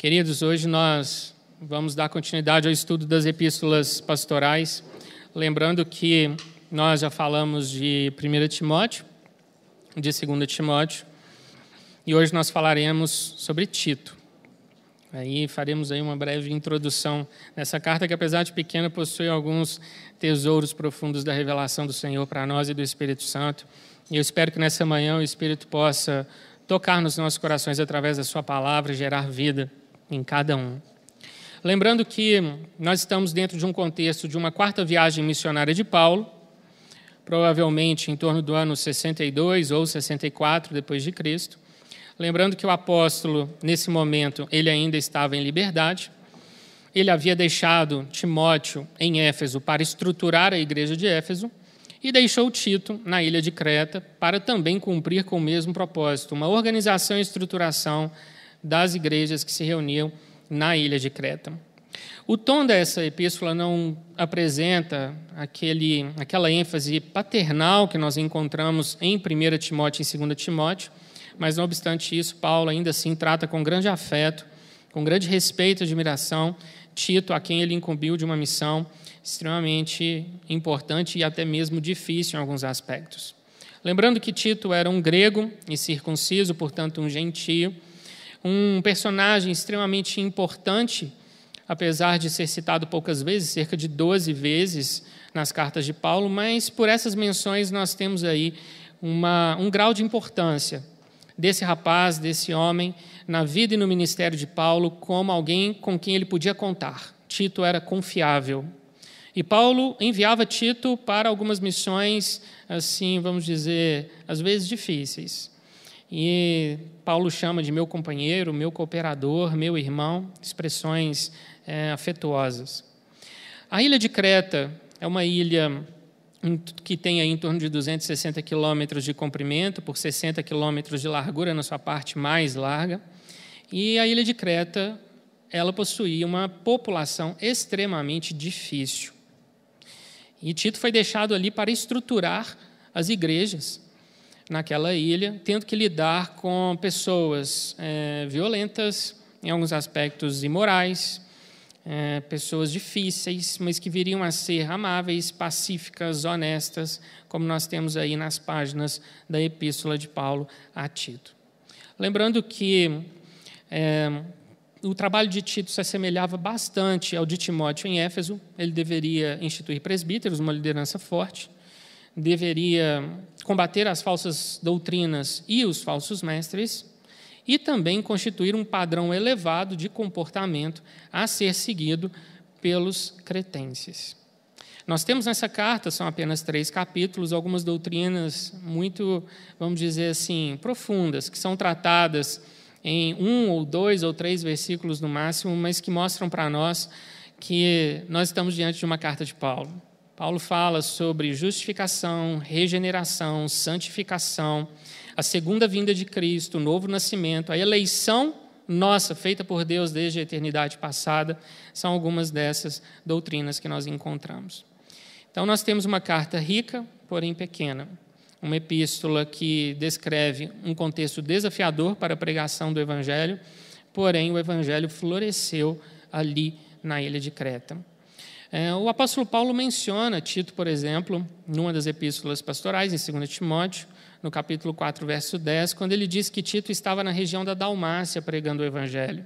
Queridos, hoje nós vamos dar continuidade ao estudo das epístolas pastorais, lembrando que nós já falamos de 1 Timóteo, de 2 Timóteo, e hoje nós falaremos sobre Tito. Aí faremos aí uma breve introdução nessa carta que, apesar de pequena, possui alguns tesouros profundos da revelação do Senhor para nós e do Espírito Santo. E eu espero que nessa manhã o Espírito possa tocar nos nossos corações através da Sua palavra, gerar vida em cada um. Lembrando que nós estamos dentro de um contexto de uma quarta viagem missionária de Paulo, provavelmente em torno do ano 62 ou 64 depois de Cristo. Lembrando que o apóstolo, nesse momento, ele ainda estava em liberdade. Ele havia deixado Timóteo em Éfeso para estruturar a igreja de Éfeso e deixou Tito na ilha de Creta para também cumprir com o mesmo propósito, uma organização e estruturação das igrejas que se reuniam na ilha de Creta. O tom dessa epístola não apresenta aquele, aquela ênfase paternal que nós encontramos em 1 Timóteo e 2 Timóteo, mas não obstante isso, Paulo ainda assim trata com grande afeto, com grande respeito e admiração Tito, a quem ele incumbiu de uma missão extremamente importante e até mesmo difícil em alguns aspectos. Lembrando que Tito era um grego e circunciso, portanto, um gentio, um personagem extremamente importante, apesar de ser citado poucas vezes, cerca de 12 vezes nas cartas de Paulo, mas por essas menções nós temos aí uma, um grau de importância desse rapaz, desse homem, na vida e no ministério de Paulo, como alguém com quem ele podia contar. Tito era confiável. E Paulo enviava Tito para algumas missões, assim, vamos dizer, às vezes difíceis. E Paulo chama de meu companheiro, meu cooperador, meu irmão, expressões é, afetuosas. A ilha de Creta é uma ilha que tem em torno de 260 quilômetros de comprimento por 60 quilômetros de largura na sua parte mais larga. E a ilha de Creta, ela possuía uma população extremamente difícil. E Tito foi deixado ali para estruturar as igrejas naquela ilha, tendo que lidar com pessoas é, violentas, em alguns aspectos imorais, é, pessoas difíceis, mas que viriam a ser amáveis, pacíficas, honestas, como nós temos aí nas páginas da Epístola de Paulo a Tito. Lembrando que é, o trabalho de Tito se assemelhava bastante ao de Timóteo em Éfeso, ele deveria instituir presbíteros, uma liderança forte deveria combater as falsas doutrinas e os falsos mestres e também constituir um padrão elevado de comportamento a ser seguido pelos cretenses. Nós temos nessa carta, são apenas três capítulos, algumas doutrinas muito, vamos dizer assim, profundas, que são tratadas em um ou dois ou três versículos no máximo, mas que mostram para nós que nós estamos diante de uma carta de Paulo. Paulo fala sobre justificação, regeneração, santificação, a segunda vinda de Cristo, o novo nascimento, a eleição nossa, feita por Deus desde a eternidade passada, são algumas dessas doutrinas que nós encontramos. Então, nós temos uma carta rica, porém pequena, uma epístola que descreve um contexto desafiador para a pregação do Evangelho, porém, o Evangelho floresceu ali na ilha de Creta. É, o apóstolo Paulo menciona Tito, por exemplo, numa das epístolas pastorais, em 2 Timóteo, no capítulo 4, verso 10, quando ele diz que Tito estava na região da Dalmácia pregando o evangelho.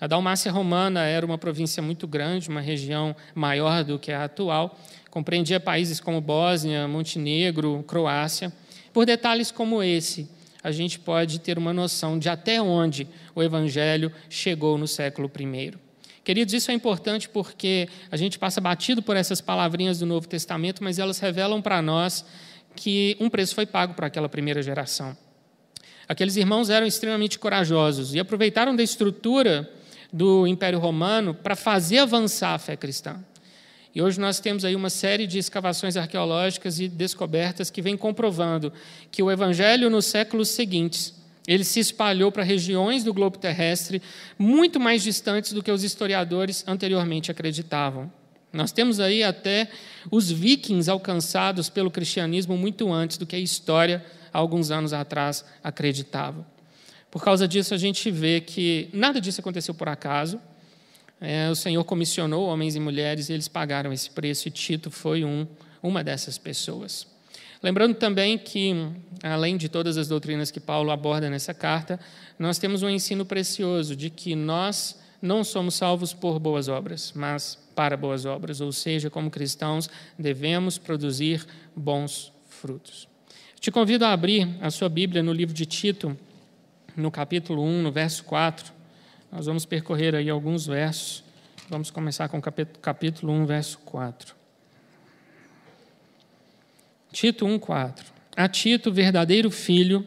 A Dalmácia romana era uma província muito grande, uma região maior do que a atual, compreendia países como Bósnia, Montenegro, Croácia. Por detalhes como esse, a gente pode ter uma noção de até onde o evangelho chegou no século I. Queridos, isso é importante porque a gente passa batido por essas palavrinhas do Novo Testamento, mas elas revelam para nós que um preço foi pago para aquela primeira geração. Aqueles irmãos eram extremamente corajosos e aproveitaram da estrutura do Império Romano para fazer avançar a fé cristã. E hoje nós temos aí uma série de escavações arqueológicas e descobertas que vêm comprovando que o evangelho nos séculos seguintes ele se espalhou para regiões do globo terrestre muito mais distantes do que os historiadores anteriormente acreditavam. Nós temos aí até os vikings alcançados pelo cristianismo muito antes do que a história, alguns anos atrás, acreditava. Por causa disso, a gente vê que nada disso aconteceu por acaso. É, o Senhor comissionou homens e mulheres e eles pagaram esse preço, e Tito foi um, uma dessas pessoas. Lembrando também que, além de todas as doutrinas que Paulo aborda nessa carta, nós temos um ensino precioso de que nós não somos salvos por boas obras, mas para boas obras, ou seja, como cristãos, devemos produzir bons frutos. Te convido a abrir a sua Bíblia no livro de Tito, no capítulo 1, no verso 4. Nós vamos percorrer aí alguns versos. Vamos começar com o capítulo 1, verso 4. Tito 1,4. A Tito, verdadeiro filho,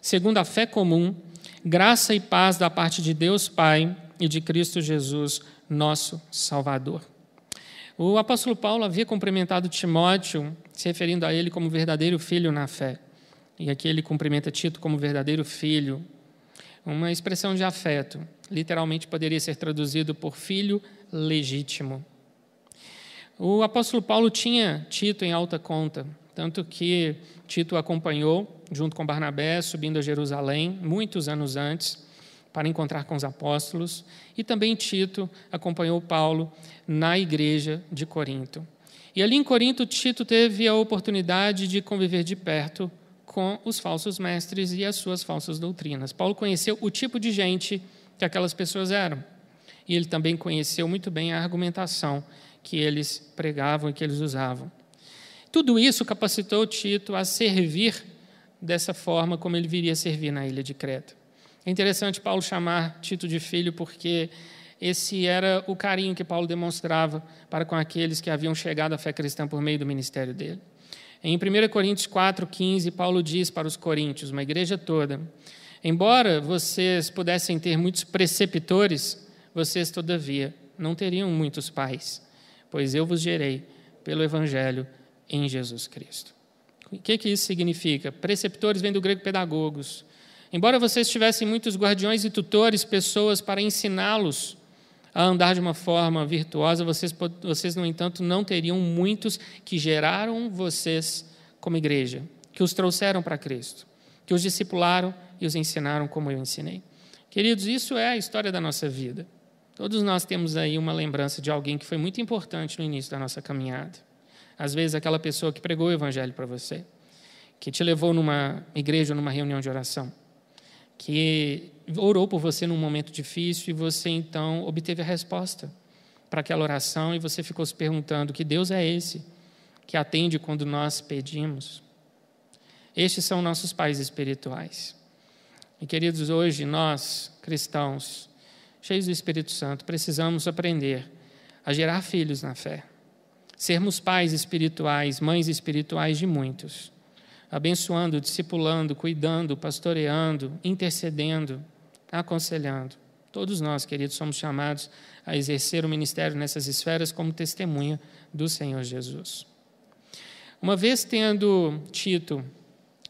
segundo a fé comum, graça e paz da parte de Deus Pai e de Cristo Jesus, nosso Salvador. O apóstolo Paulo havia cumprimentado Timóteo, se referindo a ele como verdadeiro filho na fé. E aqui ele cumprimenta Tito como verdadeiro filho, uma expressão de afeto. Literalmente poderia ser traduzido por filho legítimo. O apóstolo Paulo tinha Tito em alta conta, tanto que Tito acompanhou, junto com Barnabé, subindo a Jerusalém, muitos anos antes, para encontrar com os apóstolos, e também Tito acompanhou Paulo na igreja de Corinto. E ali em Corinto, Tito teve a oportunidade de conviver de perto com os falsos mestres e as suas falsas doutrinas. Paulo conheceu o tipo de gente que aquelas pessoas eram. E ele também conheceu muito bem a argumentação que eles pregavam e que eles usavam. Tudo isso capacitou Tito a servir dessa forma como ele viria a servir na ilha de Creta. É interessante Paulo chamar Tito de filho porque esse era o carinho que Paulo demonstrava para com aqueles que haviam chegado à fé cristã por meio do ministério dele. Em 1 Coríntios 4,15, Paulo diz para os coríntios, uma igreja toda: Embora vocês pudessem ter muitos preceptores, vocês, todavia, não teriam muitos pais, pois eu vos gerei pelo evangelho em Jesus Cristo. O que, que isso significa? Preceptores vem do grego pedagogos. Embora vocês tivessem muitos guardiões e tutores, pessoas para ensiná-los a andar de uma forma virtuosa, vocês, vocês, no entanto, não teriam muitos que geraram vocês como igreja, que os trouxeram para Cristo, que os discipularam e os ensinaram como eu ensinei. Queridos, isso é a história da nossa vida. Todos nós temos aí uma lembrança de alguém que foi muito importante no início da nossa caminhada. Às vezes, aquela pessoa que pregou o evangelho para você, que te levou numa igreja, numa reunião de oração, que orou por você num momento difícil e você então obteve a resposta para aquela oração e você ficou se perguntando: que Deus é esse que atende quando nós pedimos? Estes são nossos pais espirituais. E queridos, hoje nós, cristãos, cheios do Espírito Santo, precisamos aprender a gerar filhos na fé sermos pais espirituais, mães espirituais de muitos, abençoando, discipulando, cuidando, pastoreando, intercedendo, aconselhando. Todos nós, queridos, somos chamados a exercer o ministério nessas esferas como testemunha do Senhor Jesus. Uma vez tendo Tito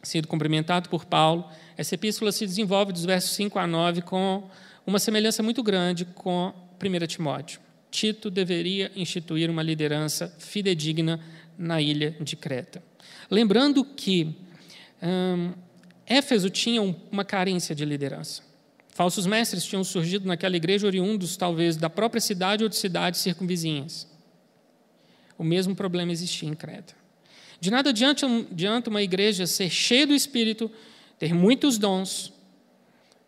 sido cumprimentado por Paulo, essa epístola se desenvolve dos versos 5 a 9 com uma semelhança muito grande com 1 Timóteo. Tito deveria instituir uma liderança fidedigna na ilha de Creta. Lembrando que hum, Éfeso tinha uma carência de liderança. Falsos mestres tinham surgido naquela igreja oriundos, talvez, da própria cidade ou de cidades circunvizinhas. O mesmo problema existia em Creta. De nada adianta uma igreja ser cheia do Espírito, ter muitos dons,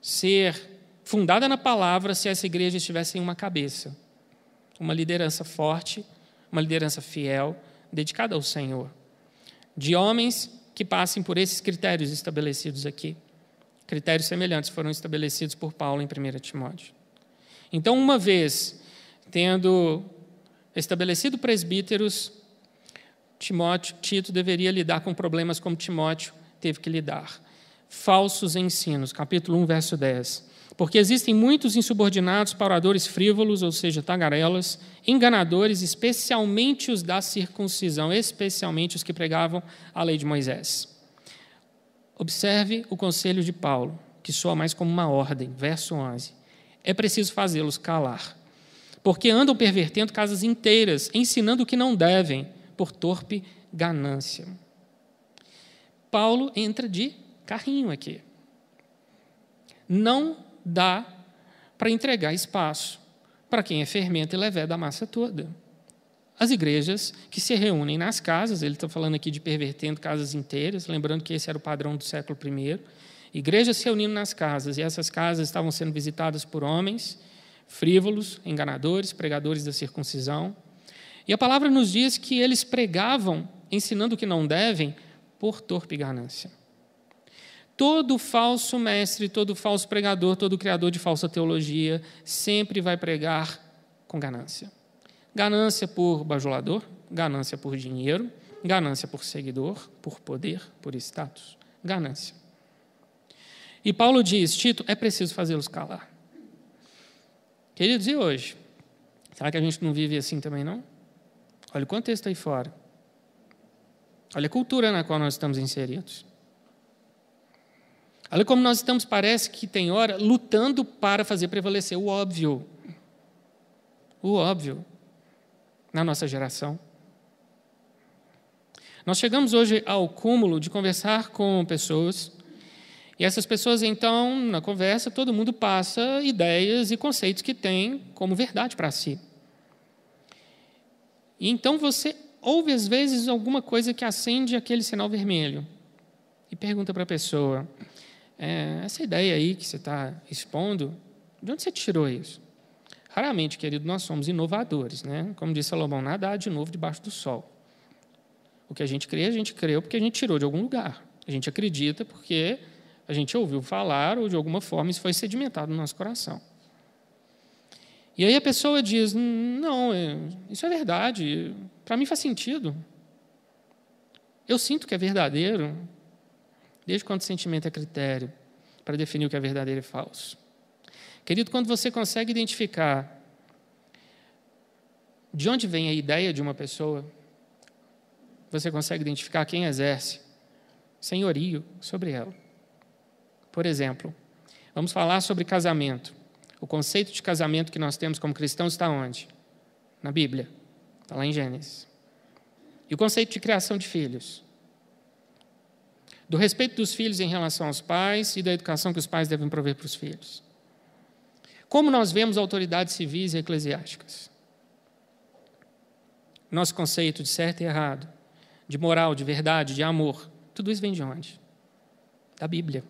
ser fundada na palavra, se essa igreja estivesse em uma cabeça uma liderança forte, uma liderança fiel, dedicada ao Senhor. De homens que passem por esses critérios estabelecidos aqui. Critérios semelhantes foram estabelecidos por Paulo em 1 Timóteo. Então, uma vez tendo estabelecido presbíteros, Timóteo, Tito deveria lidar com problemas como Timóteo teve que lidar. Falsos ensinos, capítulo 1, verso 10. Porque existem muitos insubordinados para oradores frívolos, ou seja, tagarelas, enganadores, especialmente os da circuncisão, especialmente os que pregavam a lei de Moisés. Observe o conselho de Paulo, que soa mais como uma ordem, verso 11. É preciso fazê-los calar, porque andam pervertendo casas inteiras, ensinando o que não devem, por torpe ganância. Paulo entra de carrinho aqui. não dá para entregar espaço para quem é fermento e levé da massa toda. As igrejas que se reúnem nas casas, ele está falando aqui de pervertendo casas inteiras, lembrando que esse era o padrão do século I. Igrejas se reunindo nas casas, e essas casas estavam sendo visitadas por homens frívolos, enganadores, pregadores da circuncisão. E a palavra nos diz que eles pregavam, ensinando o que não devem, por torpe ganância. Todo falso mestre, todo falso pregador, todo criador de falsa teologia sempre vai pregar com ganância. Ganância por bajulador, ganância por dinheiro, ganância por seguidor, por poder, por status. Ganância. E Paulo diz: Tito, é preciso fazê-los calar. Queridos, e hoje? Será que a gente não vive assim também, não? Olha o contexto aí fora. Olha a cultura na qual nós estamos inseridos. Olha como nós estamos, parece que tem hora, lutando para fazer prevalecer o óbvio. O óbvio na nossa geração. Nós chegamos hoje ao cúmulo de conversar com pessoas, e essas pessoas, então, na conversa, todo mundo passa ideias e conceitos que tem como verdade para si. E então você ouve, às vezes, alguma coisa que acende aquele sinal vermelho e pergunta para a pessoa: é, essa ideia aí que você está expondo, de onde você tirou isso? Raramente, querido, nós somos inovadores, né? Como disse Salomão, nada há de novo debaixo do sol. O que a gente crê, a gente creu porque a gente tirou de algum lugar. A gente acredita porque a gente ouviu falar ou de alguma forma isso foi sedimentado no nosso coração. E aí a pessoa diz: Não, é, isso é verdade, para mim faz sentido. Eu sinto que é verdadeiro, Desde quando o sentimento é critério para definir o que é verdadeiro e falso? Querido, quando você consegue identificar de onde vem a ideia de uma pessoa, você consegue identificar quem exerce senhorio sobre ela. Por exemplo, vamos falar sobre casamento. O conceito de casamento que nós temos como cristãos está onde? Na Bíblia. Está lá em Gênesis. E o conceito de criação de filhos? Do respeito dos filhos em relação aos pais e da educação que os pais devem prover para os filhos. Como nós vemos autoridades civis e eclesiásticas? Nosso conceito de certo e errado, de moral, de verdade, de amor, tudo isso vem de onde? Da Bíblia.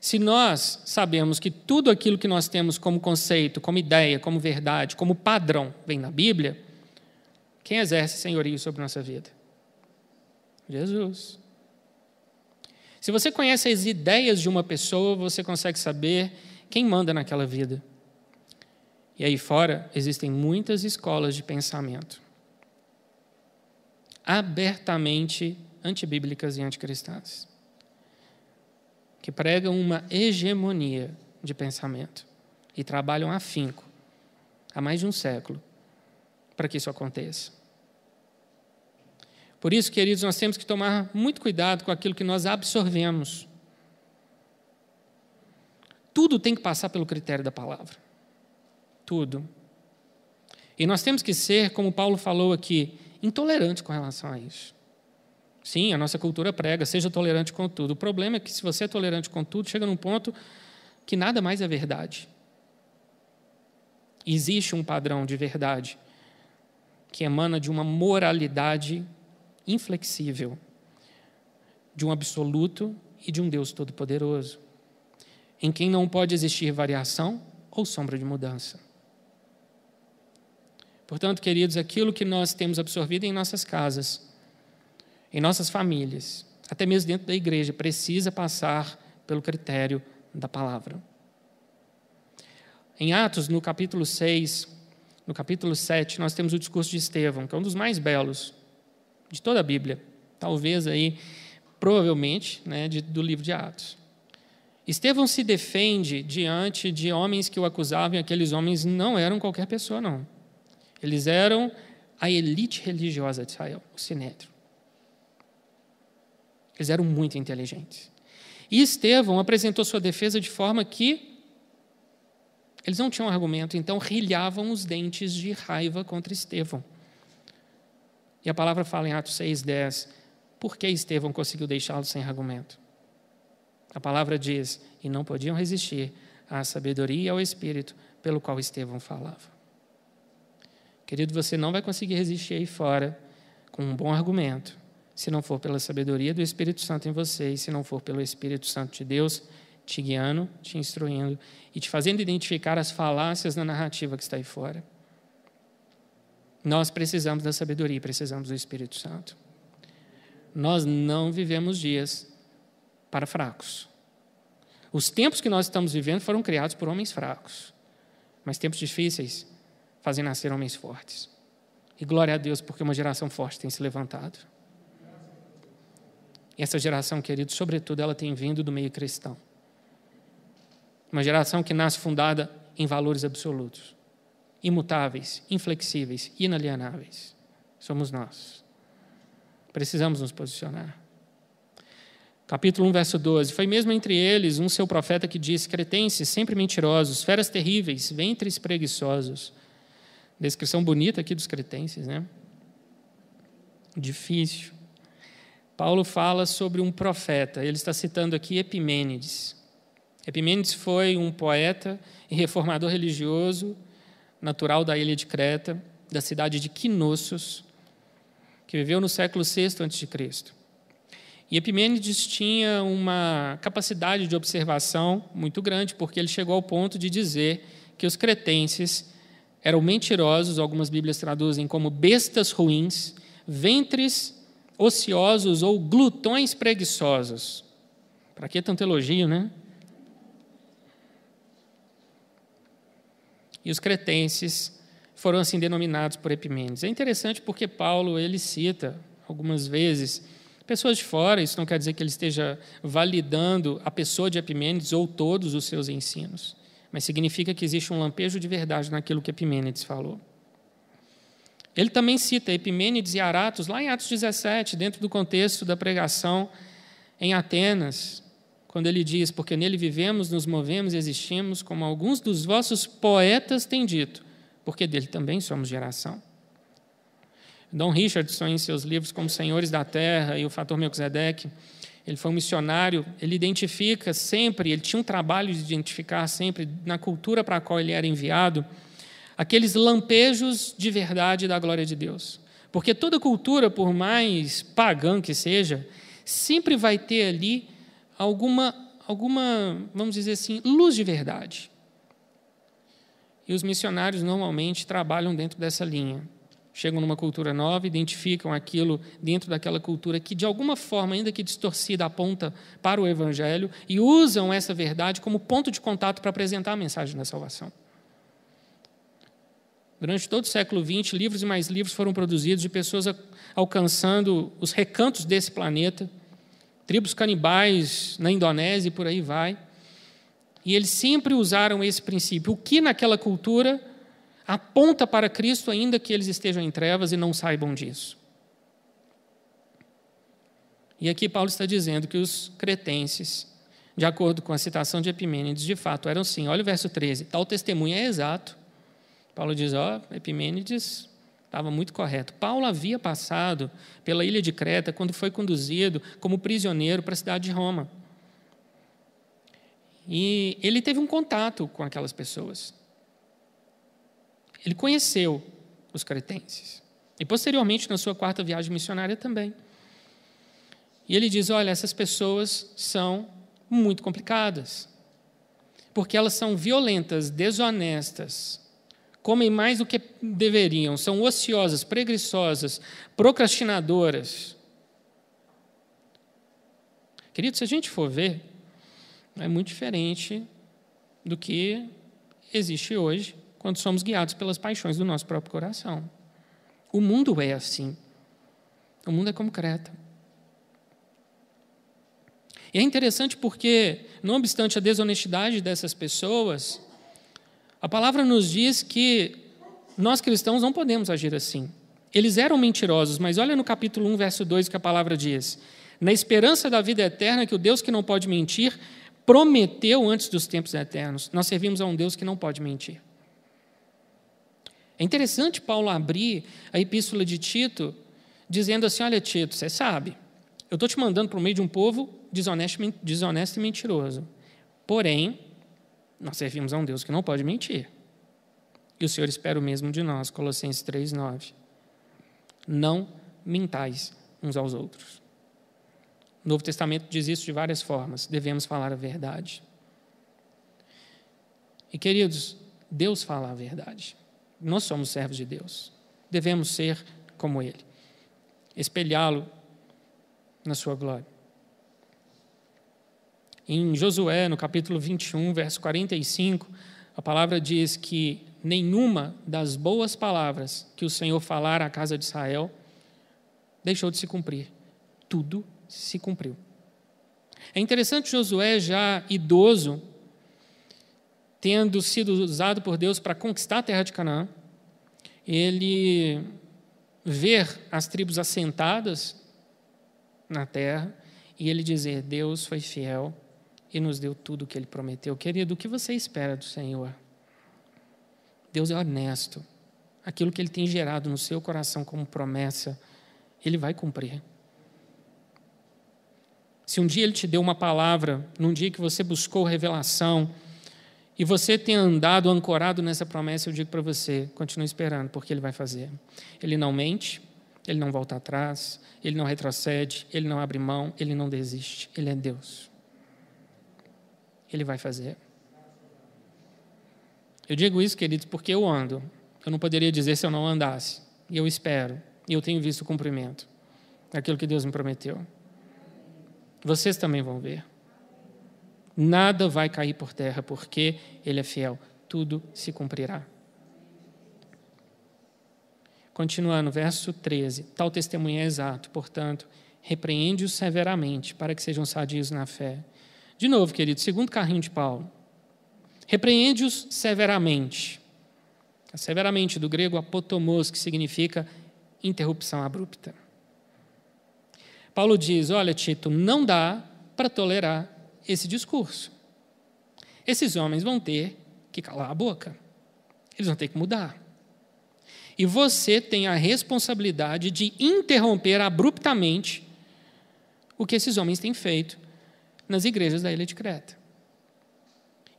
Se nós sabemos que tudo aquilo que nós temos como conceito, como ideia, como verdade, como padrão vem da Bíblia, quem exerce senhorio sobre nossa vida? Jesus. Se você conhece as ideias de uma pessoa, você consegue saber quem manda naquela vida. E aí fora existem muitas escolas de pensamento abertamente antibíblicas e anticristãs, que pregam uma hegemonia de pensamento e trabalham afinco há mais de um século para que isso aconteça. Por isso, queridos, nós temos que tomar muito cuidado com aquilo que nós absorvemos. Tudo tem que passar pelo critério da palavra. Tudo. E nós temos que ser, como Paulo falou aqui, intolerantes com relação a isso. Sim, a nossa cultura prega, seja tolerante com tudo. O problema é que se você é tolerante com tudo, chega num ponto que nada mais é verdade. Existe um padrão de verdade que emana de uma moralidade inflexível de um absoluto e de um Deus todo-poderoso, em quem não pode existir variação ou sombra de mudança. Portanto, queridos, aquilo que nós temos absorvido em nossas casas, em nossas famílias, até mesmo dentro da igreja, precisa passar pelo critério da palavra. Em Atos, no capítulo 6, no capítulo 7, nós temos o discurso de Estevão, que é um dos mais belos de toda a Bíblia, talvez aí, provavelmente, né, de, do livro de Atos. Estevão se defende diante de homens que o acusavam, e aqueles homens não eram qualquer pessoa, não. Eles eram a elite religiosa de Israel, o Sinédrio. Eles eram muito inteligentes. E Estevão apresentou sua defesa de forma que eles não tinham argumento, então rilhavam os dentes de raiva contra Estevão. E a palavra fala em Atos 6,10: por que Estevão conseguiu deixá-lo sem argumento? A palavra diz: e não podiam resistir à sabedoria e ao espírito pelo qual Estevão falava. Querido, você não vai conseguir resistir aí fora com um bom argumento, se não for pela sabedoria do Espírito Santo em você e se não for pelo Espírito Santo de Deus te guiando, te instruindo e te fazendo identificar as falácias na narrativa que está aí fora. Nós precisamos da sabedoria, precisamos do Espírito Santo. Nós não vivemos dias para fracos. Os tempos que nós estamos vivendo foram criados por homens fracos, mas tempos difíceis fazem nascer homens fortes. E glória a Deus, porque uma geração forte tem se levantado. E essa geração, querido, sobretudo, ela tem vindo do meio cristão. Uma geração que nasce fundada em valores absolutos, imutáveis, inflexíveis, inalienáveis. Somos nós. Precisamos nos posicionar. Capítulo 1, verso 12. Foi mesmo entre eles um seu profeta que disse: Cretenses, sempre mentirosos, feras terríveis, ventres preguiçosos. Descrição bonita aqui dos cretenses, né? Difícil. Paulo fala sobre um profeta, ele está citando aqui Epimênides. Epimênides foi um poeta e reformador religioso, natural da ilha de Creta, da cidade de Quinossos, que viveu no século VI a.C. E Epimênides tinha uma capacidade de observação muito grande, porque ele chegou ao ponto de dizer que os cretenses eram mentirosos, algumas Bíblias traduzem como bestas ruins, ventres ociosos ou glutões preguiçosos. Para que tanto elogio, né? E os cretenses foram assim denominados por Epimênides. É interessante porque Paulo ele cita algumas vezes pessoas de fora, isso não quer dizer que ele esteja validando a pessoa de Epimênides ou todos os seus ensinos, mas significa que existe um lampejo de verdade naquilo que Epimênides falou. Ele também cita Epimênides e Aratos lá em Atos 17, dentro do contexto da pregação em Atenas, quando ele diz: Porque nele vivemos, nos movemos e existimos, como alguns dos vossos poetas têm dito, porque dele também somos geração. Dom Richardson, em seus livros como Senhores da Terra e o Fator Melquisedeque, ele foi um missionário, ele identifica sempre, ele tinha um trabalho de identificar sempre, na cultura para a qual ele era enviado, aqueles lampejos de verdade da glória de Deus. Porque toda cultura, por mais pagã que seja, sempre vai ter ali alguma, alguma, vamos dizer assim, luz de verdade. E os missionários normalmente trabalham dentro dessa linha. Chegam numa cultura nova, identificam aquilo dentro daquela cultura que, de alguma forma, ainda que distorcida, aponta para o Evangelho e usam essa verdade como ponto de contato para apresentar a mensagem da salvação. Durante todo o século XX, livros e mais livros foram produzidos de pessoas alcançando os recantos desse planeta, tribos canibais na Indonésia e por aí vai. E eles sempre usaram esse princípio. O que naquela cultura aponta para Cristo, ainda que eles estejam em trevas e não saibam disso. E aqui Paulo está dizendo que os cretenses, de acordo com a citação de Epimênides, de fato eram sim. Olha o verso 13. Tal testemunho é exato. Paulo diz: Ó, Epimênides Estava muito correto. Paulo havia passado pela ilha de Creta quando foi conduzido como prisioneiro para a cidade de Roma. E ele teve um contato com aquelas pessoas. Ele conheceu os cretenses. E posteriormente, na sua quarta viagem missionária também. E ele diz: olha, essas pessoas são muito complicadas. Porque elas são violentas, desonestas, comem mais do que deveriam, são ociosas, preguiçosas, procrastinadoras. Querido, se a gente for ver, é muito diferente do que existe hoje quando somos guiados pelas paixões do nosso próprio coração. O mundo é assim. O mundo é como Creta. E é interessante porque, não obstante a desonestidade dessas pessoas, a palavra nos diz que nós cristãos não podemos agir assim. Eles eram mentirosos, mas olha no capítulo 1, verso 2 que a palavra diz: Na esperança da vida eterna, que o Deus que não pode mentir prometeu antes dos tempos eternos. Nós servimos a um Deus que não pode mentir. É interessante Paulo abrir a epístola de Tito dizendo assim: Olha, Tito, você sabe, eu estou te mandando para o meio de um povo desonesto, desonesto e mentiroso Porém, nós servimos a um Deus que não pode mentir. E o Senhor espera o mesmo de nós, Colossenses 3,9. Não mintais uns aos outros. O Novo Testamento diz isso de várias formas. Devemos falar a verdade. E queridos, Deus fala a verdade. Nós somos servos de Deus. Devemos ser como Ele, espelhá-lo na sua glória. Em Josué, no capítulo 21, verso 45, a palavra diz que nenhuma das boas palavras que o Senhor falara à casa de Israel deixou de se cumprir. Tudo se cumpriu. É interessante Josué, já idoso, tendo sido usado por Deus para conquistar a terra de Canaã, ele ver as tribos assentadas na terra e ele dizer: Deus foi fiel e nos deu tudo o que ele prometeu. Querido, o que você espera do Senhor? Deus é honesto. Aquilo que ele tem gerado no seu coração como promessa, ele vai cumprir. Se um dia ele te deu uma palavra, num dia que você buscou revelação, e você tem andado ancorado nessa promessa, eu digo para você, continue esperando, porque ele vai fazer. Ele não mente, ele não volta atrás, ele não retrocede, ele não abre mão, ele não desiste. Ele é Deus. Ele vai fazer. Eu digo isso, queridos, porque eu ando. Eu não poderia dizer se eu não andasse. E eu espero. E eu tenho visto o cumprimento daquilo que Deus me prometeu. Vocês também vão ver. Nada vai cair por terra, porque Ele é fiel. Tudo se cumprirá. Continuando, verso 13: Tal testemunho é exato, portanto, repreende-os severamente, para que sejam sadios na fé. De novo, querido, segundo carrinho de Paulo. Repreende-os severamente. Severamente, do grego apotomos, que significa interrupção abrupta. Paulo diz: Olha, Tito, não dá para tolerar esse discurso. Esses homens vão ter que calar a boca. Eles vão ter que mudar. E você tem a responsabilidade de interromper abruptamente o que esses homens têm feito nas igrejas da ilha de Creta.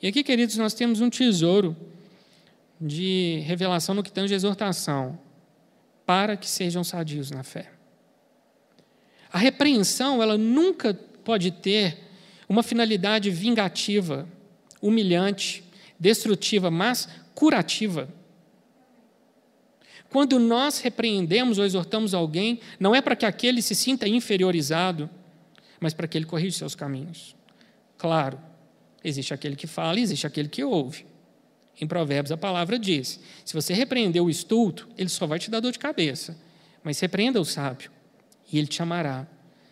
E aqui, queridos, nós temos um tesouro de revelação no que tange exortação, para que sejam sadios na fé. A repreensão, ela nunca pode ter uma finalidade vingativa, humilhante, destrutiva, mas curativa. Quando nós repreendemos ou exortamos alguém, não é para que aquele se sinta inferiorizado, mas para que ele corrija seus caminhos. Claro, Existe aquele que fala e existe aquele que ouve. Em Provérbios a palavra diz: se você repreender o estulto, ele só vai te dar dor de cabeça. Mas repreenda o sábio, e ele te amará.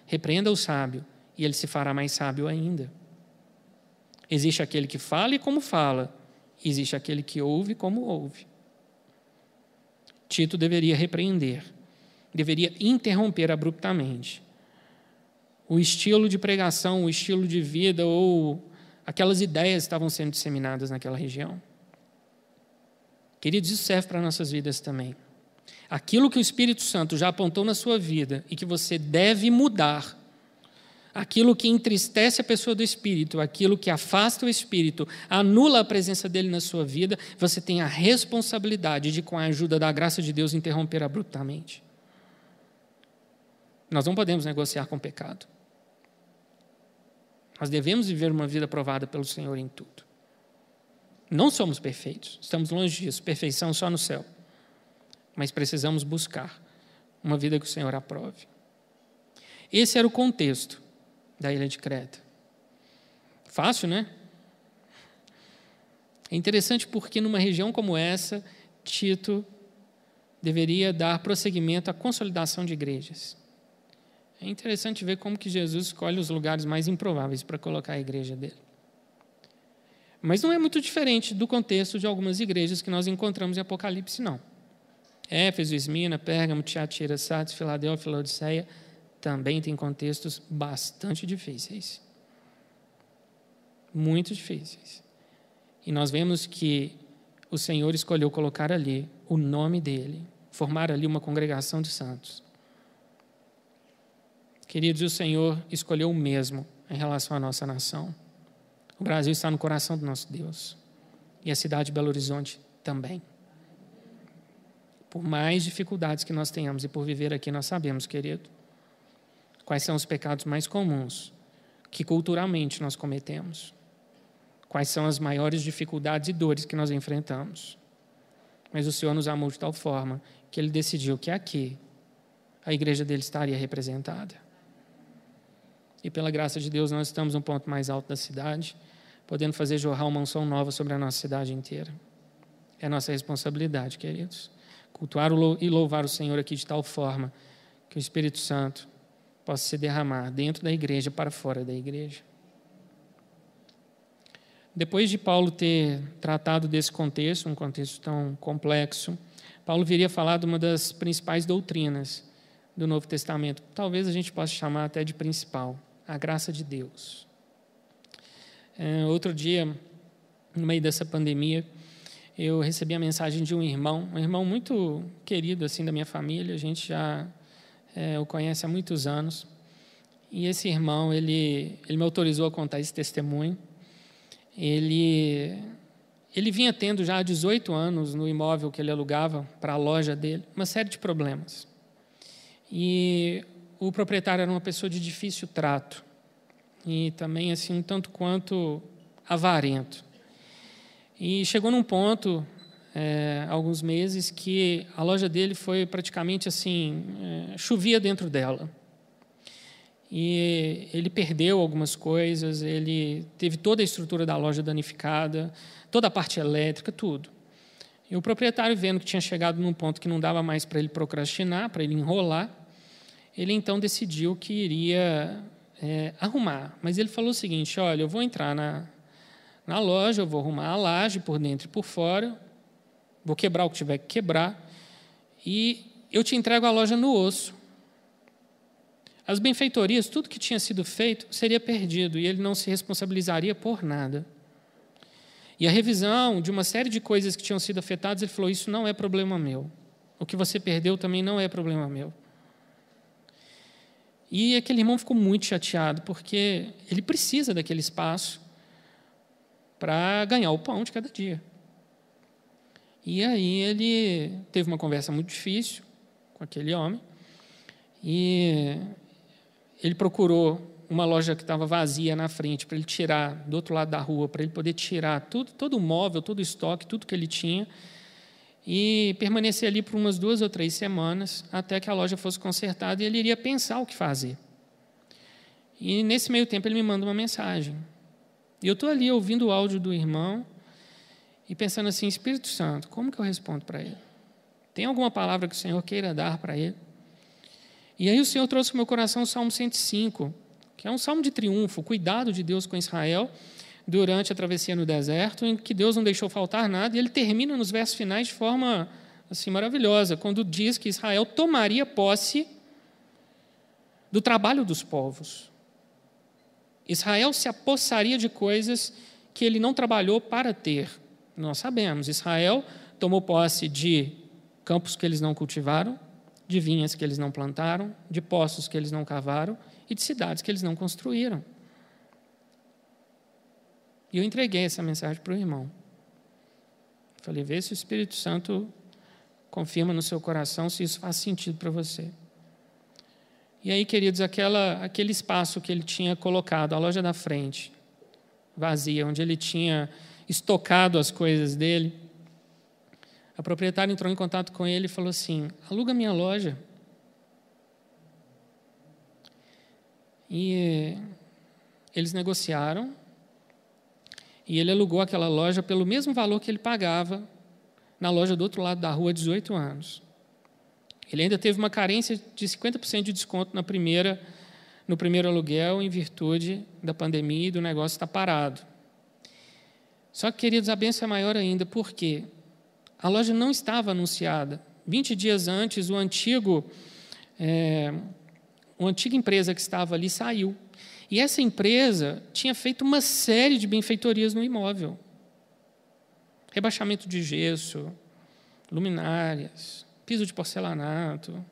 Repreenda o sábio, e ele se fará mais sábio ainda. Existe aquele que fala e como fala, existe aquele que ouve como ouve. Tito deveria repreender, deveria interromper abruptamente. O estilo de pregação, o estilo de vida ou aquelas ideias estavam sendo disseminadas naquela região. Queridos, isso serve para nossas vidas também. Aquilo que o Espírito Santo já apontou na sua vida e que você deve mudar, aquilo que entristece a pessoa do Espírito, aquilo que afasta o Espírito, anula a presença dele na sua vida, você tem a responsabilidade de, com a ajuda da graça de Deus, interromper abruptamente. Nós não podemos negociar com o pecado. Nós devemos viver uma vida aprovada pelo Senhor em tudo. Não somos perfeitos, estamos longe disso, perfeição só no céu. Mas precisamos buscar uma vida que o Senhor aprove. Esse era o contexto da ilha de Creta. Fácil, né? É interessante porque numa região como essa, Tito deveria dar prosseguimento à consolidação de igrejas. É interessante ver como que Jesus escolhe os lugares mais improváveis para colocar a igreja dele. Mas não é muito diferente do contexto de algumas igrejas que nós encontramos em Apocalipse, não. Éfeso, Esmina, Pérgamo, Tiatira, Sardes, Filadélfia, Laodiceia também tem contextos bastante difíceis. Muito difíceis. E nós vemos que o Senhor escolheu colocar ali o nome dele, formar ali uma congregação de santos. Queridos, o Senhor escolheu o mesmo em relação à nossa nação. O Brasil está no coração do nosso Deus. E a cidade de Belo Horizonte também. Por mais dificuldades que nós tenhamos e por viver aqui, nós sabemos, querido, quais são os pecados mais comuns que culturalmente nós cometemos. Quais são as maiores dificuldades e dores que nós enfrentamos. Mas o Senhor nos amou de tal forma que ele decidiu que aqui a igreja dele estaria representada. E pela graça de Deus, nós estamos no ponto mais alto da cidade, podendo fazer jorrar uma unção nova sobre a nossa cidade inteira. É nossa responsabilidade, queridos cultuar e louvar o Senhor aqui de tal forma que o Espírito Santo possa se derramar dentro da igreja para fora da igreja. Depois de Paulo ter tratado desse contexto, um contexto tão complexo, Paulo viria falar de uma das principais doutrinas do Novo Testamento. Talvez a gente possa chamar até de principal, a graça de Deus. É, outro dia, no meio dessa pandemia, eu recebi a mensagem de um irmão, um irmão muito querido assim da minha família, a gente já é, o conhece há muitos anos. E esse irmão, ele, ele me autorizou a contar esse testemunho. Ele, ele vinha tendo já há 18 anos no imóvel que ele alugava para a loja dele, uma série de problemas. E o proprietário era uma pessoa de difícil trato e também assim um tanto quanto avarento. E chegou num ponto, é, alguns meses, que a loja dele foi praticamente assim, é, chovia dentro dela. E ele perdeu algumas coisas, ele teve toda a estrutura da loja danificada, toda a parte elétrica, tudo. E o proprietário, vendo que tinha chegado num ponto que não dava mais para ele procrastinar, para ele enrolar, ele então decidiu que iria é, arrumar. Mas ele falou o seguinte: olha, eu vou entrar na, na loja, eu vou arrumar a laje por dentro e por fora, vou quebrar o que tiver que quebrar, e eu te entrego a loja no osso. As benfeitorias, tudo que tinha sido feito, seria perdido e ele não se responsabilizaria por nada. E a revisão de uma série de coisas que tinham sido afetadas, ele falou: Isso não é problema meu. O que você perdeu também não é problema meu. E aquele irmão ficou muito chateado, porque ele precisa daquele espaço para ganhar o pão de cada dia. E aí ele teve uma conversa muito difícil com aquele homem e ele procurou uma loja que estava vazia na frente para ele tirar do outro lado da rua para ele poder tirar tudo, todo o móvel, todo o estoque, tudo que ele tinha e permanecer ali por umas duas ou três semanas até que a loja fosse consertada e ele iria pensar o que fazer. E nesse meio tempo ele me manda uma mensagem e eu estou ali ouvindo o áudio do irmão e pensando assim: Espírito Santo, como que eu respondo para ele? Tem alguma palavra que o Senhor queira dar para ele? E aí o Senhor trouxe para o meu coração o Salmo 105, que é um salmo de triunfo, cuidado de Deus com Israel durante a travessia no deserto, em que Deus não deixou faltar nada, e ele termina nos versos finais de forma assim maravilhosa, quando diz que Israel tomaria posse do trabalho dos povos. Israel se apossaria de coisas que ele não trabalhou para ter. Nós sabemos, Israel tomou posse de campos que eles não cultivaram, de vinhas que eles não plantaram, de poços que eles não cavaram e de cidades que eles não construíram. E eu entreguei essa mensagem para o irmão. Falei, vê se o Espírito Santo confirma no seu coração se isso faz sentido para você. E aí, queridos, aquela, aquele espaço que ele tinha colocado, a loja da frente, vazia, onde ele tinha estocado as coisas dele, a proprietária entrou em contato com ele e falou assim: aluga minha loja. E eles negociaram, e ele alugou aquela loja pelo mesmo valor que ele pagava na loja do outro lado da rua há 18 anos. Ele ainda teve uma carência de 50% de desconto na primeira, no primeiro aluguel, em virtude da pandemia e do negócio estar parado. Só que, queridos, a bênção é maior ainda, porque a loja não estava anunciada. 20 dias antes, o antigo, é, uma antiga empresa que estava ali saiu. E essa empresa tinha feito uma série de benfeitorias no imóvel. Rebaixamento de gesso, luminárias, piso de porcelanato,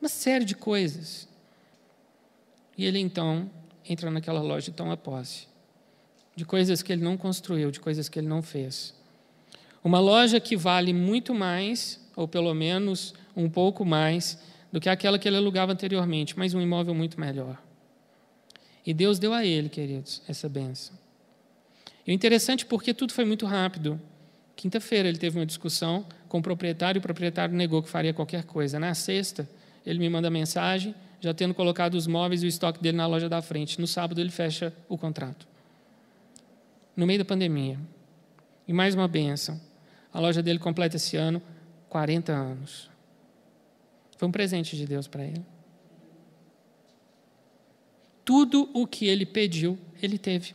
uma série de coisas. E ele então entra naquela loja e toma posse. de coisas que ele não construiu, de coisas que ele não fez. Uma loja que vale muito mais, ou pelo menos um pouco mais, do que aquela que ele alugava anteriormente, mas um imóvel muito melhor. E Deus deu a ele, queridos, essa benção. E o interessante é porque tudo foi muito rápido. Quinta-feira ele teve uma discussão com o proprietário e o proprietário negou que faria qualquer coisa. Na sexta, ele me manda mensagem, já tendo colocado os móveis e o estoque dele na loja da frente. No sábado, ele fecha o contrato. No meio da pandemia. E mais uma benção. A loja dele completa esse ano 40 anos. Foi um presente de Deus para ele. Tudo o que ele pediu, ele teve.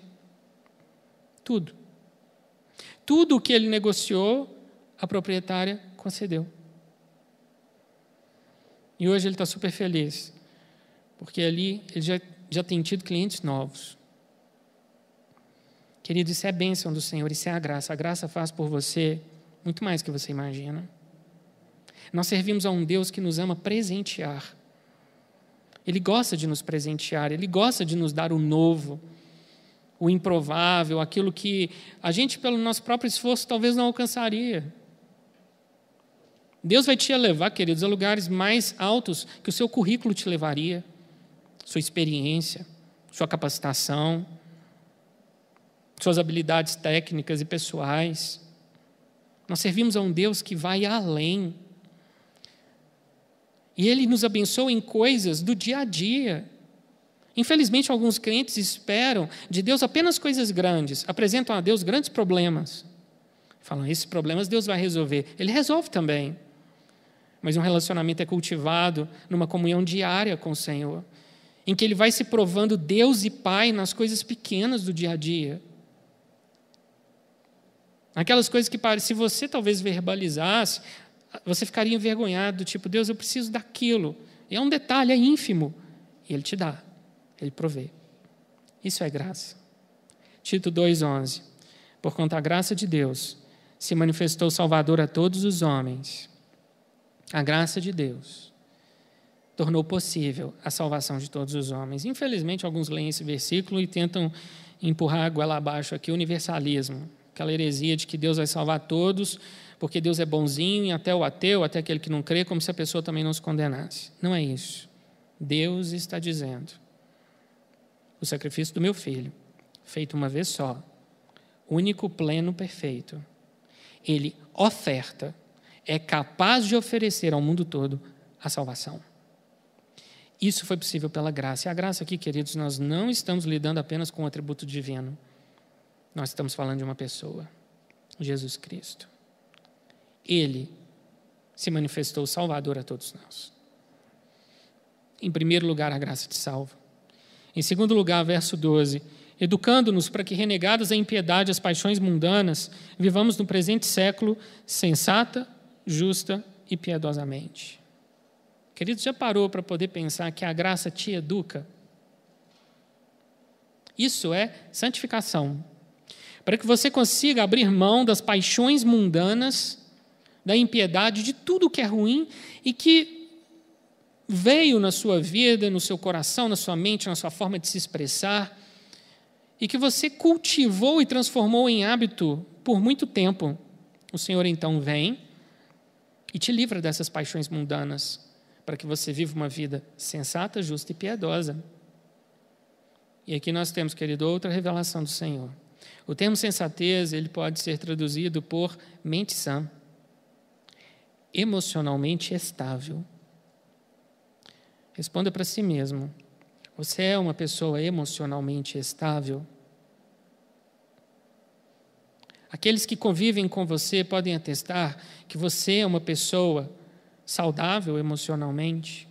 Tudo. Tudo o que ele negociou, a proprietária concedeu. E hoje ele está super feliz, porque ali ele já, já tem tido clientes novos. Querido, isso é a bênção do Senhor, isso é a graça. A graça faz por você muito mais que você imagina. Nós servimos a um Deus que nos ama presentear. Ele gosta de nos presentear, ele gosta de nos dar o novo, o improvável, aquilo que a gente, pelo nosso próprio esforço, talvez não alcançaria. Deus vai te levar, queridos, a lugares mais altos que o seu currículo te levaria, sua experiência, sua capacitação, suas habilidades técnicas e pessoais. Nós servimos a um Deus que vai além. E Ele nos abençoa em coisas do dia a dia. Infelizmente, alguns crentes esperam de Deus apenas coisas grandes, apresentam a Deus grandes problemas. Falam, esses problemas Deus vai resolver. Ele resolve também. Mas um relacionamento é cultivado numa comunhão diária com o Senhor, em que Ele vai se provando Deus e Pai nas coisas pequenas do dia a dia. Aquelas coisas que, se você talvez verbalizasse, você ficaria envergonhado, tipo, Deus, eu preciso daquilo. E é um detalhe, é ínfimo. E Ele te dá, Ele provê. Isso é graça. Tito 2,11. Por conta da graça de Deus, se manifestou Salvador a todos os homens. A graça de Deus tornou possível a salvação de todos os homens. Infelizmente, alguns leem esse versículo e tentam empurrar a goela abaixo aqui o universalismo, aquela heresia de que Deus vai salvar todos porque Deus é bonzinho e até o ateu, até aquele que não crê, como se a pessoa também não se condenasse. Não é isso. Deus está dizendo: o sacrifício do meu filho, feito uma vez só, único, pleno, perfeito, ele oferta, é capaz de oferecer ao mundo todo a salvação. Isso foi possível pela graça. E a graça aqui, queridos, nós não estamos lidando apenas com o atributo divino. Nós estamos falando de uma pessoa, Jesus Cristo. Ele se manifestou Salvador a todos nós. Em primeiro lugar, a graça te salva. Em segundo lugar, verso 12: educando-nos para que, renegadas a impiedade as paixões mundanas, vivamos no presente século sensata, justa e piedosamente. Querido, já parou para poder pensar que a graça te educa? Isso é santificação. Para que você consiga abrir mão das paixões mundanas da impiedade, de tudo que é ruim e que veio na sua vida, no seu coração, na sua mente, na sua forma de se expressar, e que você cultivou e transformou em hábito por muito tempo. O Senhor então vem e te livra dessas paixões mundanas, para que você viva uma vida sensata, justa e piedosa. E aqui nós temos, querido, outra revelação do Senhor. O termo sensatez, ele pode ser traduzido por mente sã emocionalmente estável? Responda para si mesmo. Você é uma pessoa emocionalmente estável? Aqueles que convivem com você podem atestar que você é uma pessoa saudável emocionalmente?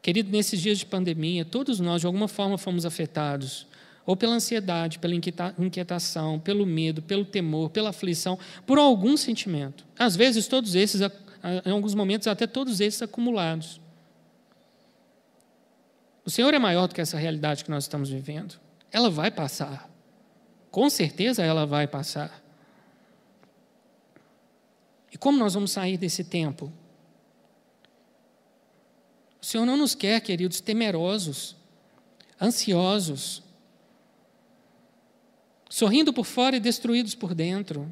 Querido, nesses dias de pandemia, todos nós de alguma forma fomos afetados ou pela ansiedade, pela inquietação, pelo medo, pelo temor, pela aflição, por algum sentimento. Às vezes, todos esses, em alguns momentos, até todos esses acumulados. O Senhor é maior do que essa realidade que nós estamos vivendo. Ela vai passar. Com certeza ela vai passar. E como nós vamos sair desse tempo? O Senhor não nos quer, queridos, temerosos, ansiosos, sorrindo por fora e destruídos por dentro.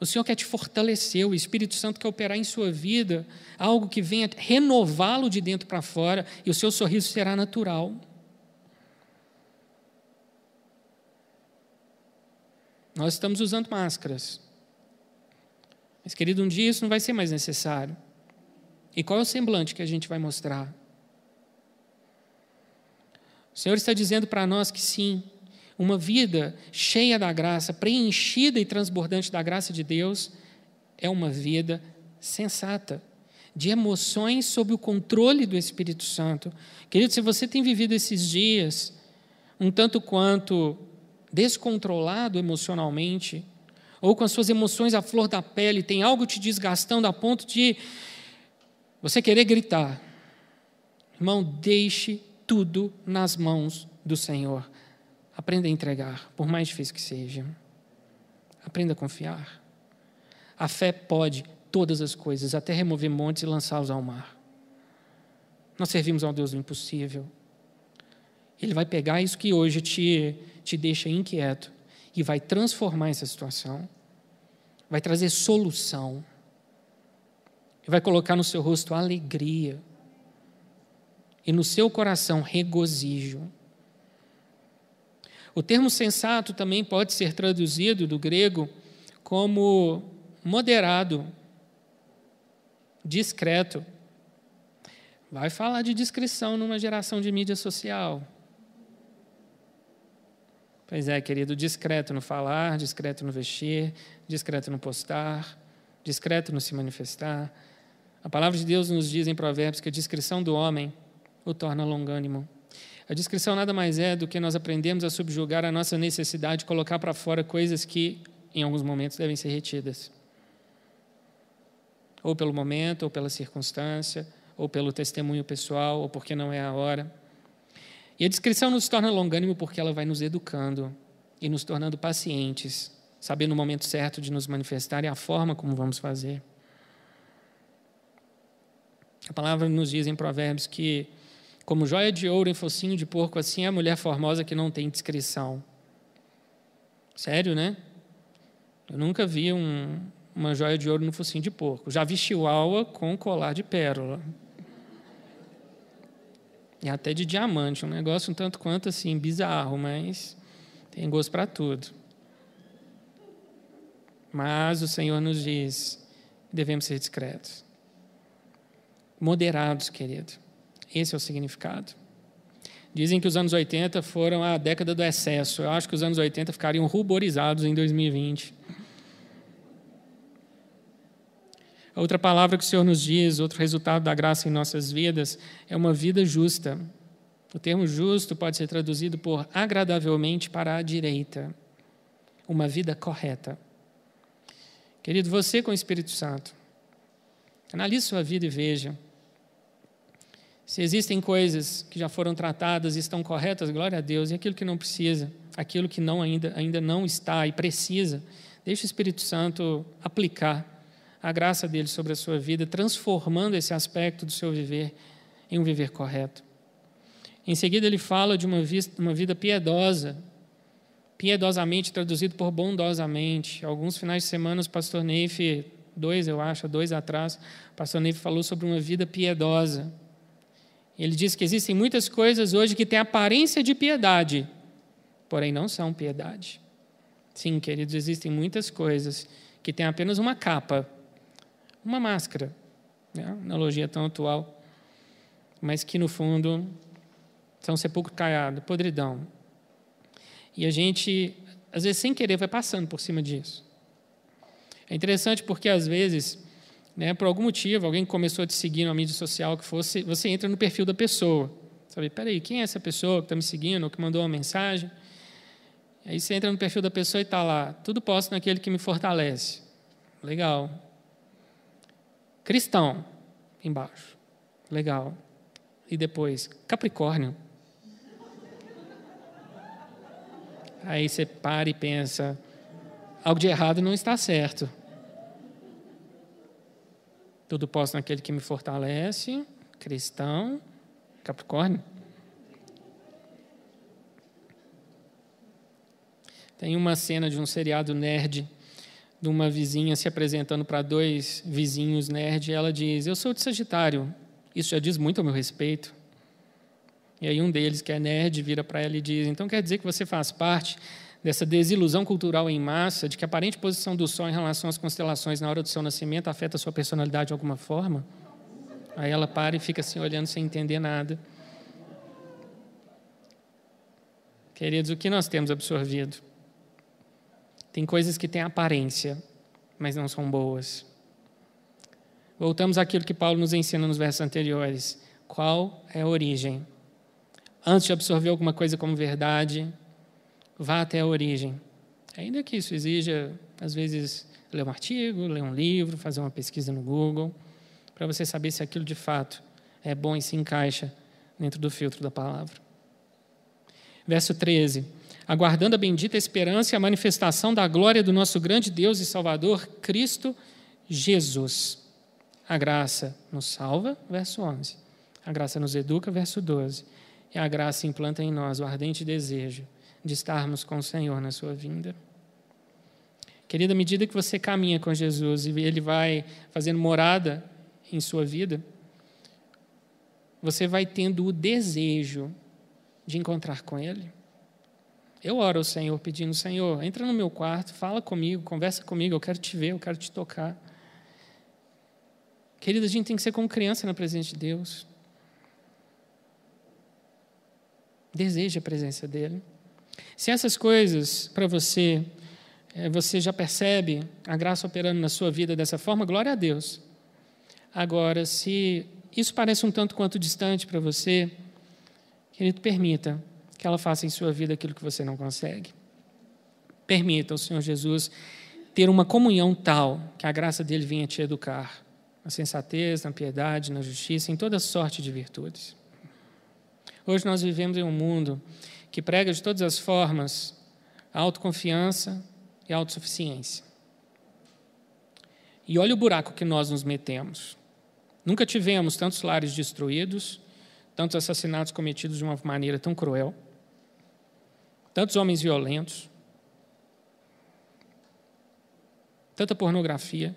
O Senhor quer te fortalecer, o Espírito Santo quer operar em sua vida algo que venha renová-lo de dentro para fora e o seu sorriso será natural. Nós estamos usando máscaras. Mas, querido, um dia isso não vai ser mais necessário. E qual é o semblante que a gente vai mostrar? O Senhor está dizendo para nós que sim, uma vida cheia da graça, preenchida e transbordante da graça de Deus, é uma vida sensata, de emoções sob o controle do Espírito Santo. Querido, se você tem vivido esses dias um tanto quanto descontrolado emocionalmente, ou com as suas emoções à flor da pele, tem algo te desgastando a ponto de você querer gritar. Irmão, deixe tudo nas mãos do Senhor. Aprenda a entregar, por mais difícil que seja. Aprenda a confiar. A fé pode todas as coisas, até remover montes e lançá-los ao mar. Nós servimos ao Deus do impossível. Ele vai pegar isso que hoje te, te deixa inquieto e vai transformar essa situação, vai trazer solução, vai colocar no seu rosto alegria, e no seu coração regozijo. O termo sensato também pode ser traduzido do grego como moderado, discreto. Vai falar de discrição numa geração de mídia social. Pois é, querido, discreto no falar, discreto no vestir, discreto no postar, discreto no se manifestar. A palavra de Deus nos diz em Provérbios que a discrição do homem o torna longânimo. A discrição nada mais é do que nós aprendemos a subjugar a nossa necessidade de colocar para fora coisas que, em alguns momentos, devem ser retidas. Ou pelo momento, ou pela circunstância, ou pelo testemunho pessoal, ou porque não é a hora. E a discrição nos torna longânimo porque ela vai nos educando e nos tornando pacientes, sabendo o momento certo de nos manifestar e a forma como vamos fazer. A palavra nos diz em Provérbios que como joia de ouro em focinho de porco, assim é a mulher formosa que não tem discrição. Sério, né? Eu nunca vi um, uma joia de ouro no focinho de porco. Já vi chihuahua com colar de pérola. E até de diamante, um negócio um tanto quanto assim, bizarro, mas tem gosto para tudo. Mas o Senhor nos diz: devemos ser discretos, moderados, querido. Esse é o significado. Dizem que os anos 80 foram a década do excesso. Eu acho que os anos 80 ficariam ruborizados em 2020. Outra palavra que o Senhor nos diz, outro resultado da graça em nossas vidas, é uma vida justa. O termo justo pode ser traduzido por agradavelmente para a direita. Uma vida correta. Querido, você com o Espírito Santo, analise sua vida e veja se existem coisas que já foram tratadas e estão corretas, glória a Deus. E aquilo que não precisa, aquilo que não ainda, ainda não está e precisa, deixe o Espírito Santo aplicar a graça dele sobre a sua vida, transformando esse aspecto do seu viver em um viver correto. Em seguida, ele fala de uma, uma vida piedosa, piedosamente traduzido por bondosamente. Alguns finais de semana, o pastor Neif, dois eu acho, dois atrás, o pastor Neif falou sobre uma vida piedosa. Ele diz que existem muitas coisas hoje que têm aparência de piedade, porém não são piedade. Sim, queridos, existem muitas coisas que têm apenas uma capa, uma máscara, né? analogia tão atual, mas que no fundo são sepulcro caiado, podridão. E a gente, às vezes, sem querer, vai passando por cima disso. É interessante porque, às vezes, né, por algum motivo, alguém começou a te seguir na mídia social que fosse, você entra no perfil da pessoa. Sabe, peraí, quem é essa pessoa que está me seguindo ou que mandou uma mensagem? Aí você entra no perfil da pessoa e está lá, tudo posto naquele que me fortalece. Legal. Cristão, embaixo. Legal. E depois, Capricórnio. Aí você para e pensa, algo de errado não está certo. Tudo posso naquele que me fortalece, cristão, Capricórnio. Tem uma cena de um seriado nerd de uma vizinha se apresentando para dois vizinhos nerd e ela diz: Eu sou de Sagitário. Isso já diz muito a meu respeito. E aí um deles, que é nerd, vira para ela e diz: Então quer dizer que você faz parte dessa desilusão cultural em massa, de que a aparente posição do Sol em relação às constelações na hora do seu nascimento afeta a sua personalidade de alguma forma? Aí ela para e fica assim olhando sem entender nada. Queridos, o que nós temos absorvido? Tem coisas que têm aparência, mas não são boas. Voltamos àquilo que Paulo nos ensina nos versos anteriores. Qual é a origem? Antes de absorver alguma coisa como verdade, vá até a origem. Ainda que isso exija, às vezes, ler um artigo, ler um livro, fazer uma pesquisa no Google, para você saber se aquilo de fato é bom e se encaixa dentro do filtro da palavra. Verso 13 aguardando a bendita esperança e a manifestação da glória do nosso grande Deus e Salvador, Cristo Jesus. A graça nos salva, verso 11. A graça nos educa, verso 12. E a graça implanta em nós o ardente desejo de estarmos com o Senhor na sua vinda. Querida, à medida que você caminha com Jesus e Ele vai fazendo morada em sua vida, você vai tendo o desejo de encontrar com Ele. Eu oro ao Senhor pedindo: Senhor, entra no meu quarto, fala comigo, conversa comigo, eu quero te ver, eu quero te tocar. Querida, a gente tem que ser como criança na presença de Deus. Deseja a presença dEle. Se essas coisas para você, eh, você já percebe a graça operando na sua vida dessa forma, glória a Deus. Agora, se isso parece um tanto quanto distante para você, querido, permita que ela faça em sua vida aquilo que você não consegue. Permita ao Senhor Jesus ter uma comunhão tal que a graça dele venha te educar na sensatez, na piedade, na justiça, em toda sorte de virtudes. Hoje nós vivemos em um mundo que prega de todas as formas autoconfiança e autossuficiência. E olha o buraco que nós nos metemos. Nunca tivemos tantos lares destruídos, tantos assassinatos cometidos de uma maneira tão cruel tantos homens violentos, tanta pornografia.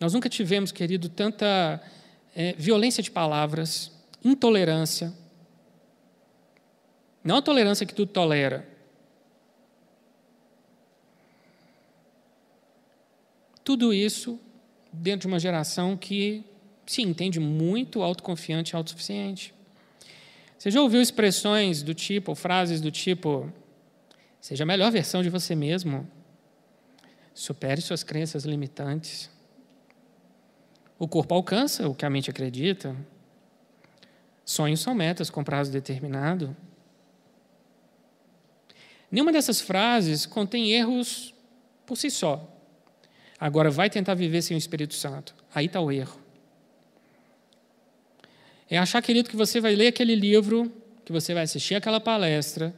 Nós nunca tivemos, querido, tanta é, violência de palavras, intolerância. Não a tolerância que tudo tolera. Tudo isso dentro de uma geração que se entende muito autoconfiante e autossuficiente. Você já ouviu expressões do tipo, frases do tipo: seja a melhor versão de você mesmo, supere suas crenças limitantes. O corpo alcança o que a mente acredita. Sonhos são metas com prazo determinado. Nenhuma dessas frases contém erros por si só. Agora, vai tentar viver sem o Espírito Santo. Aí está o erro. É achar, querido, que você vai ler aquele livro, que você vai assistir aquela palestra,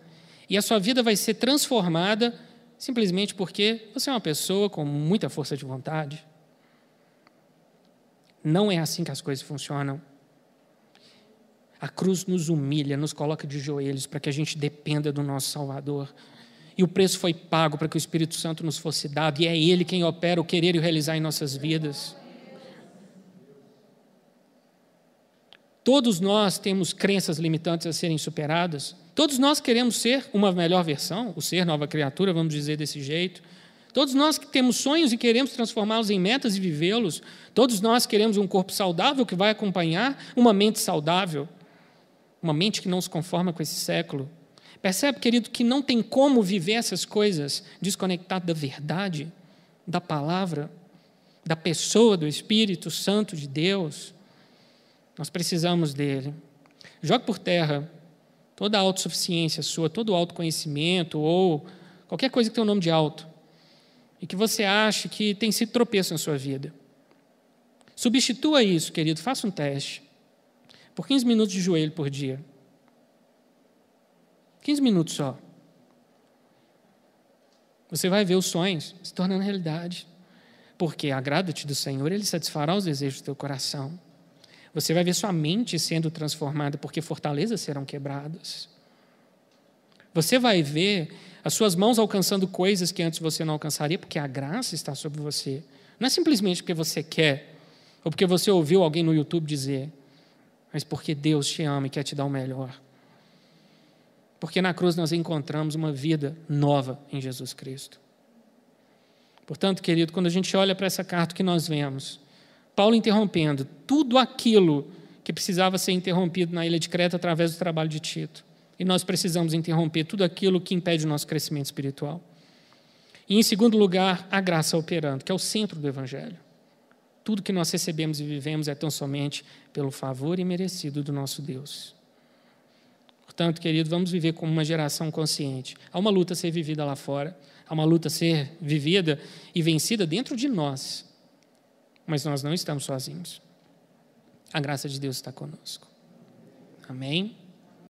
e a sua vida vai ser transformada simplesmente porque você é uma pessoa com muita força de vontade. Não é assim que as coisas funcionam. A cruz nos humilha, nos coloca de joelhos para que a gente dependa do nosso Salvador. E o preço foi pago para que o Espírito Santo nos fosse dado, e é Ele quem opera o querer e o realizar em nossas vidas. Todos nós temos crenças limitantes a serem superadas. Todos nós queremos ser uma melhor versão, o ser nova criatura, vamos dizer desse jeito. Todos nós que temos sonhos e queremos transformá-los em metas e vivê-los. Todos nós queremos um corpo saudável que vai acompanhar uma mente saudável. Uma mente que não se conforma com esse século. Percebe, querido, que não tem como viver essas coisas desconectado da verdade, da palavra, da pessoa do Espírito Santo de Deus. Nós precisamos dele. Jogue por terra toda a autossuficiência sua, todo o autoconhecimento ou qualquer coisa que tenha o nome de alto e que você ache que tem sido tropeço na sua vida. Substitua isso, querido, faça um teste. Por 15 minutos de joelho por dia. 15 minutos só. Você vai ver os sonhos se tornando realidade. Porque agrada-te do Senhor, Ele satisfará os desejos do teu coração. Você vai ver sua mente sendo transformada, porque fortalezas serão quebradas. Você vai ver as suas mãos alcançando coisas que antes você não alcançaria, porque a graça está sobre você. Não é simplesmente porque você quer, ou porque você ouviu alguém no YouTube dizer, mas porque Deus te ama e quer te dar o melhor. Porque na cruz nós encontramos uma vida nova em Jesus Cristo. Portanto, querido, quando a gente olha para essa carta que nós vemos, Paulo interrompendo tudo aquilo que precisava ser interrompido na ilha de Creta através do trabalho de Tito. E nós precisamos interromper tudo aquilo que impede o nosso crescimento espiritual. E, em segundo lugar, a graça operando, que é o centro do Evangelho. Tudo que nós recebemos e vivemos é tão somente pelo favor imerecido do nosso Deus. Portanto, querido, vamos viver como uma geração consciente. Há uma luta a ser vivida lá fora, há uma luta a ser vivida e vencida dentro de nós. Mas nós não estamos sozinhos. A graça de Deus está conosco. Amém?